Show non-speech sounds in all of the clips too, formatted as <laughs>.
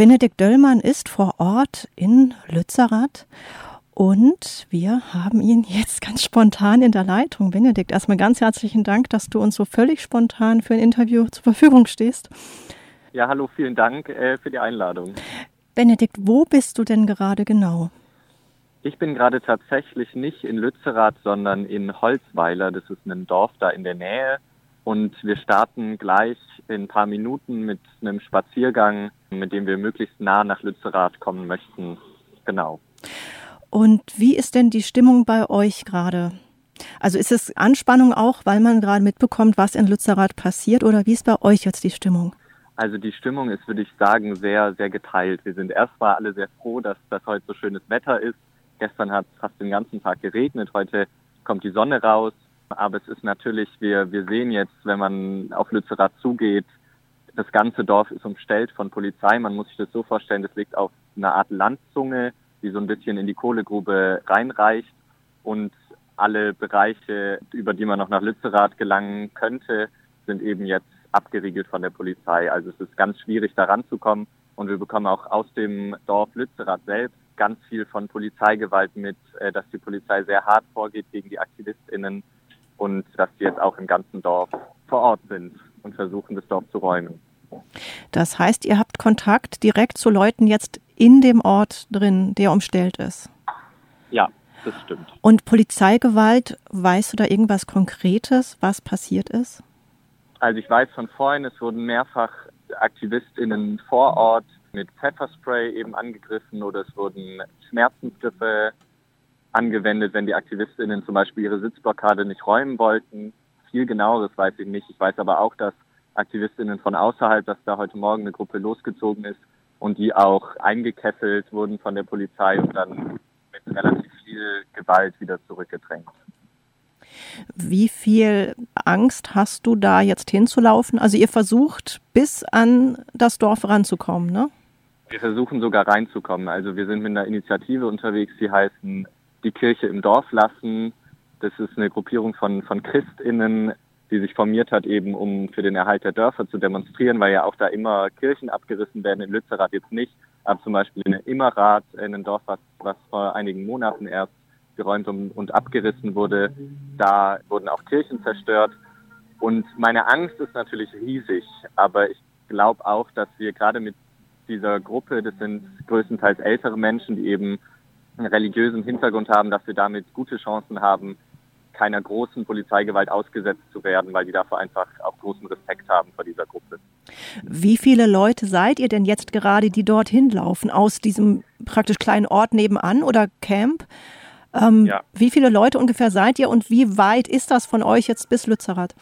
Benedikt Döllmann ist vor Ort in Lützerath und wir haben ihn jetzt ganz spontan in der Leitung. Benedikt, erstmal ganz herzlichen Dank, dass du uns so völlig spontan für ein Interview zur Verfügung stehst. Ja, hallo, vielen Dank äh, für die Einladung. Benedikt, wo bist du denn gerade genau? Ich bin gerade tatsächlich nicht in Lützerath, sondern in Holzweiler. Das ist ein Dorf da in der Nähe. Und wir starten gleich in ein paar Minuten mit einem Spaziergang, mit dem wir möglichst nah nach Lützerath kommen möchten. Genau. Und wie ist denn die Stimmung bei euch gerade? Also ist es Anspannung auch, weil man gerade mitbekommt, was in Lützerath passiert oder wie ist bei euch jetzt die Stimmung? Also die Stimmung ist, würde ich sagen, sehr, sehr geteilt. Wir sind erstmal alle sehr froh, dass das heute so schönes Wetter ist. Gestern hat es fast den ganzen Tag geregnet, heute kommt die Sonne raus. Aber es ist natürlich, wir, wir sehen jetzt, wenn man auf Lützerath zugeht, das ganze Dorf ist umstellt von Polizei. Man muss sich das so vorstellen, das liegt auf einer Art Landzunge die so ein bisschen in die Kohlegrube reinreicht und alle Bereiche, über die man noch nach Lützerath gelangen könnte, sind eben jetzt abgeriegelt von der Polizei. Also es ist ganz schwierig, da ranzukommen. Und wir bekommen auch aus dem Dorf Lützerath selbst ganz viel von Polizeigewalt mit, äh, dass die Polizei sehr hart vorgeht gegen die AktivistInnen und dass sie jetzt auch im ganzen Dorf vor Ort sind und versuchen, das Dorf zu räumen. Das heißt, ihr habt Kontakt direkt zu Leuten jetzt in dem Ort drin, der umstellt ist. Ja, das stimmt. Und Polizeigewalt, weißt du da irgendwas Konkretes, was passiert ist? Also ich weiß von vorhin, es wurden mehrfach AktivistInnen vor Ort mit Pfefferspray eben angegriffen oder es wurden Schmerzensgriffe angewendet, wenn die AktivistInnen zum Beispiel ihre Sitzblockade nicht räumen wollten. Viel genaueres weiß ich nicht. Ich weiß aber auch, dass AktivistInnen von außerhalb, dass da heute Morgen eine Gruppe losgezogen ist und die auch eingekesselt wurden von der Polizei und dann mit relativ viel Gewalt wieder zurückgedrängt. Wie viel Angst hast du da jetzt hinzulaufen? Also ihr versucht bis an das Dorf ranzukommen, ne? Wir versuchen sogar reinzukommen. Also wir sind mit einer Initiative unterwegs, die heißen Die Kirche im Dorf lassen. Das ist eine Gruppierung von, von ChristInnen, die sich formiert hat, eben um für den Erhalt der Dörfer zu demonstrieren, weil ja auch da immer Kirchen abgerissen werden, in Lützerath jetzt nicht, aber zum Beispiel in Immerath, in einem Dorf, was, vor einigen Monaten erst geräumt und, und abgerissen wurde, da wurden auch Kirchen zerstört. Und meine Angst ist natürlich riesig, aber ich glaube auch, dass wir gerade mit dieser Gruppe, das sind größtenteils ältere Menschen, die eben einen religiösen Hintergrund haben, dass wir damit gute Chancen haben, keiner großen Polizeigewalt ausgesetzt zu werden, weil die davor einfach auch großen Respekt haben vor dieser Gruppe. Wie viele Leute seid ihr denn jetzt gerade, die dorthin laufen, aus diesem praktisch kleinen Ort nebenan oder Camp? Ähm, ja. Wie viele Leute ungefähr seid ihr und wie weit ist das von euch jetzt bis Lützerath?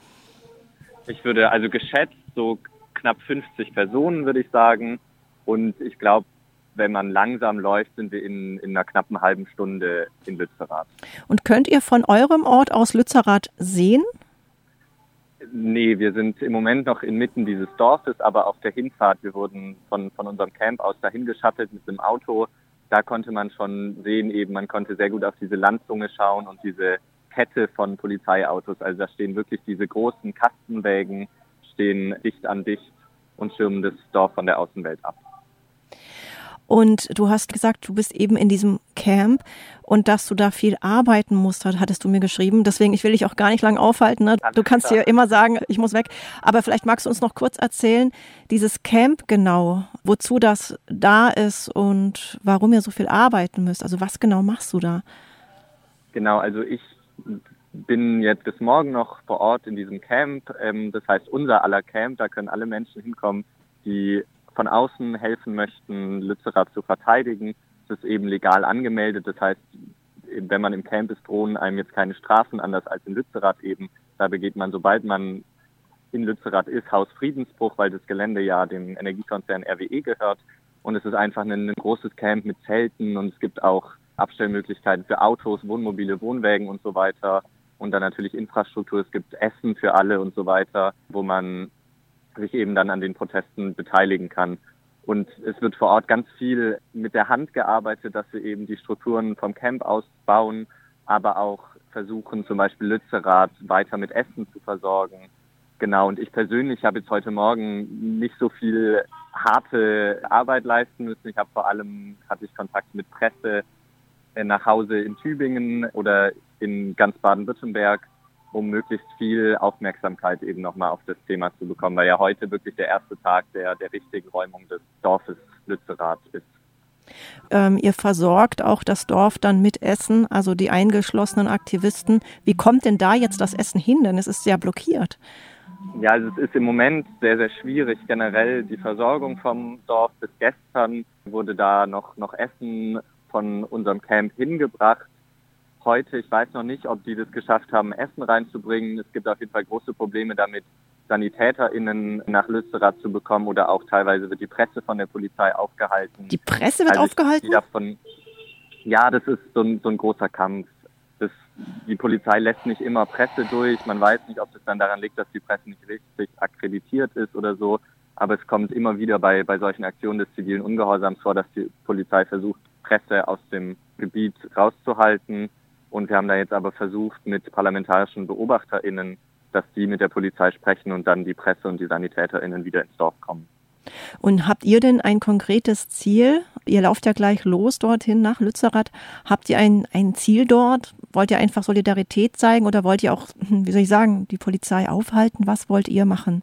Ich würde also geschätzt so knapp 50 Personen, würde ich sagen. Und ich glaube, wenn man langsam läuft, sind wir in, in einer knappen halben Stunde in Lützerath. Und könnt ihr von eurem Ort aus Lützerath sehen? Nee, wir sind im Moment noch inmitten dieses Dorfes, aber auf der Hinfahrt, wir wurden von, von unserem Camp aus dahin geschattelt mit dem Auto. Da konnte man schon sehen, eben, man konnte sehr gut auf diese Landzunge schauen und diese Kette von Polizeiautos. Also da stehen wirklich diese großen Kastenwägen, stehen dicht an dicht und schirmen das Dorf von der Außenwelt ab. Und du hast gesagt, du bist eben in diesem Camp und dass du da viel arbeiten musst, hattest du mir geschrieben. Deswegen, ich will dich auch gar nicht lange aufhalten. Ne? Du kannst dir immer sagen, ich muss weg. Aber vielleicht magst du uns noch kurz erzählen, dieses Camp genau, wozu das da ist und warum ihr so viel arbeiten müsst. Also was genau machst du da? Genau, also ich bin jetzt bis morgen noch vor Ort in diesem Camp. Ähm, das heißt unser aller Camp. Da können alle Menschen hinkommen, die von außen helfen möchten, Lützerath zu verteidigen. Es ist eben legal angemeldet. Das heißt, wenn man im Camp ist, drohen einem jetzt keine Strafen, anders als in Lützerath eben. Da begeht man, sobald man in Lützerath ist, Hausfriedensbruch, weil das Gelände ja dem Energiekonzern RWE gehört. Und es ist einfach ein, ein großes Camp mit Zelten und es gibt auch Abstellmöglichkeiten für Autos, Wohnmobile, Wohnwägen und so weiter. Und dann natürlich Infrastruktur. Es gibt Essen für alle und so weiter, wo man sich eben dann an den Protesten beteiligen kann. Und es wird vor Ort ganz viel mit der Hand gearbeitet, dass wir eben die Strukturen vom Camp ausbauen, aber auch versuchen, zum Beispiel Lützerath weiter mit Essen zu versorgen. Genau, und ich persönlich habe jetzt heute Morgen nicht so viel harte Arbeit leisten müssen. Ich habe vor allem, hatte ich Kontakt mit Presse äh, nach Hause in Tübingen oder in ganz Baden-Württemberg, um möglichst viel Aufmerksamkeit eben nochmal auf das Thema zu bekommen, weil ja heute wirklich der erste Tag der, der richtigen Räumung des Dorfes Lützerath ist. Ähm, ihr versorgt auch das Dorf dann mit Essen, also die eingeschlossenen Aktivisten. Wie kommt denn da jetzt das Essen hin? Denn es ist sehr blockiert. Ja, also es ist im Moment sehr, sehr schwierig. Generell die Versorgung vom Dorf bis gestern wurde da noch, noch Essen von unserem Camp hingebracht. Heute, ich weiß noch nicht, ob die das geschafft haben, Essen reinzubringen. Es gibt auf jeden Fall große Probleme damit, SanitäterInnen nach Lützerath zu bekommen oder auch teilweise wird die Presse von der Polizei aufgehalten. Die Presse wird also aufgehalten? Davon, ja, das ist so ein, so ein großer Kampf. Das, die Polizei lässt nicht immer Presse durch. Man weiß nicht, ob es dann daran liegt, dass die Presse nicht richtig akkreditiert ist oder so. Aber es kommt immer wieder bei, bei solchen Aktionen des zivilen Ungehorsams vor, dass die Polizei versucht, Presse aus dem Gebiet rauszuhalten. Und wir haben da jetzt aber versucht, mit parlamentarischen BeobachterInnen dass die mit der Polizei sprechen und dann die Presse und die SanitäterInnen wieder ins Dorf kommen. Und habt ihr denn ein konkretes Ziel? Ihr lauft ja gleich los dorthin nach Lützerath. Habt ihr ein, ein Ziel dort? Wollt ihr einfach Solidarität zeigen oder wollt ihr auch, hm, wie soll ich sagen, die Polizei aufhalten? Was wollt ihr machen?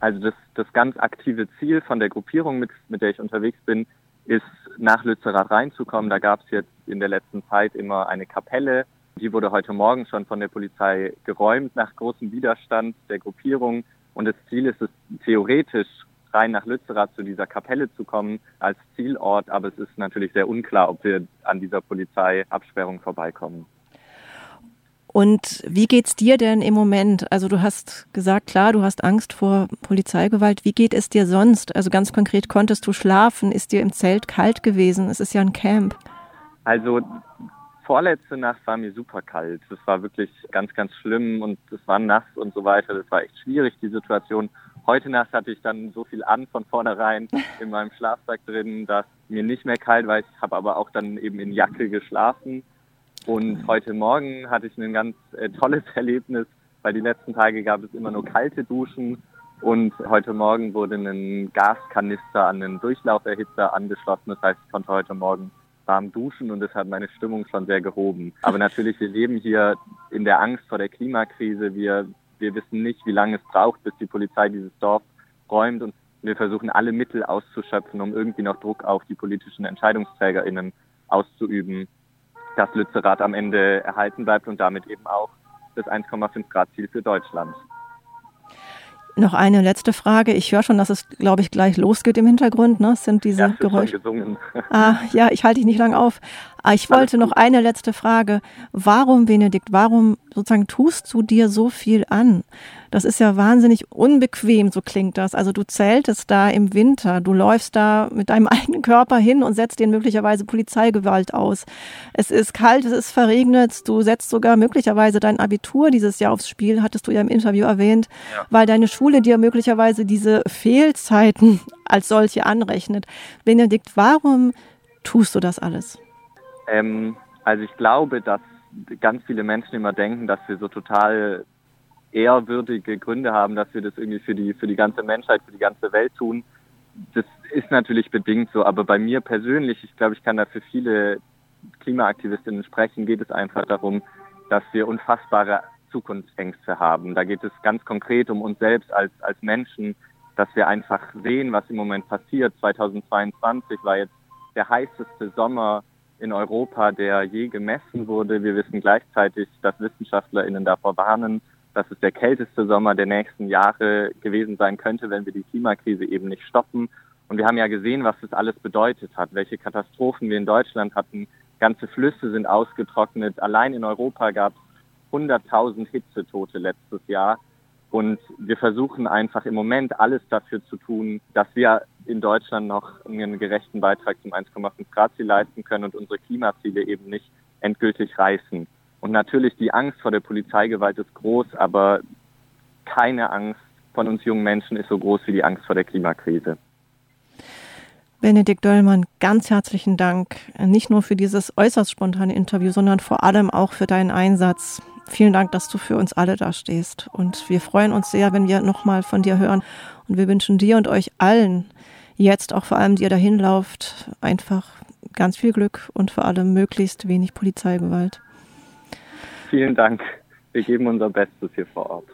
Also das, das ganz aktive Ziel von der Gruppierung, mit, mit der ich unterwegs bin, ist nach Lützerath reinzukommen. Da gab es jetzt in der letzten Zeit immer eine Kapelle, die wurde heute Morgen schon von der Polizei geräumt nach großem Widerstand der Gruppierung. Und das Ziel ist es theoretisch rein nach Lützerath zu dieser Kapelle zu kommen als Zielort. Aber es ist natürlich sehr unklar, ob wir an dieser Polizeiabsperrung vorbeikommen. Und wie geht's dir denn im Moment? Also du hast gesagt, klar, du hast Angst vor Polizeigewalt. Wie geht es dir sonst? Also ganz konkret, konntest du schlafen? Ist dir im Zelt kalt gewesen? Es ist ja ein Camp. Also vorletzte Nacht war mir super kalt. Es war wirklich ganz, ganz schlimm und es war nass und so weiter. Das war echt schwierig, die Situation. Heute Nacht hatte ich dann so viel an von vornherein <laughs> in meinem Schlafsack drin, dass mir nicht mehr kalt war. Ich habe aber auch dann eben in Jacke geschlafen. Und heute Morgen hatte ich ein ganz äh, tolles <laughs> Erlebnis, weil die letzten Tage gab es immer nur kalte Duschen. Und heute Morgen wurde ein Gaskanister an einen Durchlauferhitzer angeschlossen. Das heißt, ich konnte heute Morgen warm duschen und das hat meine Stimmung schon sehr gehoben. Aber natürlich, wir leben hier in der Angst vor der Klimakrise. Wir, wir wissen nicht, wie lange es braucht, bis die Polizei dieses Dorf räumt und wir versuchen alle Mittel auszuschöpfen, um irgendwie noch Druck auf die politischen EntscheidungsträgerInnen auszuüben, dass Lützerath am Ende erhalten bleibt und damit eben auch das 1,5 Grad Ziel für Deutschland. Noch eine letzte Frage. Ich höre schon, dass es, glaube ich, gleich losgeht im Hintergrund. Ne? Es sind diese ja, Geräusche. Ah, ja, ich halte dich nicht lang auf. Ah, ich wollte noch eine letzte Frage. Warum, Benedikt, warum sozusagen tust du dir so viel an? Das ist ja wahnsinnig unbequem, so klingt das. Also du zeltest da im Winter, du läufst da mit deinem <laughs> eigenen Körper hin und setzt den möglicherweise Polizeigewalt aus. Es ist kalt, es ist verregnet, du setzt sogar möglicherweise dein Abitur dieses Jahr aufs Spiel, hattest du ja im Interview erwähnt, ja. weil deine Schule dir möglicherweise diese Fehlzeiten <laughs> als solche anrechnet. Benedikt, warum tust du das alles? Ähm, also ich glaube, dass ganz viele Menschen immer denken, dass wir so total ehrwürdige Gründe haben, dass wir das irgendwie für die, für die ganze Menschheit, für die ganze Welt tun. Das ist natürlich bedingt so, aber bei mir persönlich, ich glaube, ich kann da für viele Klimaaktivistinnen sprechen, geht es einfach darum, dass wir unfassbare Zukunftsängste haben. Da geht es ganz konkret um uns selbst als, als Menschen, dass wir einfach sehen, was im Moment passiert. 2022 war jetzt der heißeste Sommer in Europa, der je gemessen wurde. Wir wissen gleichzeitig, dass WissenschaftlerInnen davor warnen, dass es der kälteste Sommer der nächsten Jahre gewesen sein könnte, wenn wir die Klimakrise eben nicht stoppen. Und wir haben ja gesehen, was das alles bedeutet hat, welche Katastrophen wir in Deutschland hatten. Ganze Flüsse sind ausgetrocknet. Allein in Europa gab es 100.000 Hitzetote letztes Jahr. Und wir versuchen einfach im Moment alles dafür zu tun, dass wir in Deutschland noch einen gerechten Beitrag zum 1,5 Grad Ziel leisten können und unsere Klimaziele eben nicht endgültig reißen. Und natürlich die Angst vor der Polizeigewalt ist groß, aber keine Angst von uns jungen Menschen ist so groß wie die Angst vor der Klimakrise. Benedikt Döllmann, ganz herzlichen Dank, nicht nur für dieses äußerst spontane Interview, sondern vor allem auch für deinen Einsatz vielen Dank, dass du für uns alle da stehst. Und wir freuen uns sehr, wenn wir nochmal von dir hören. Und wir wünschen dir und euch allen jetzt auch vor allem, die ihr dahin lauft, einfach ganz viel Glück und vor allem möglichst wenig Polizeigewalt. Vielen Dank. Wir geben unser Bestes hier vor Ort.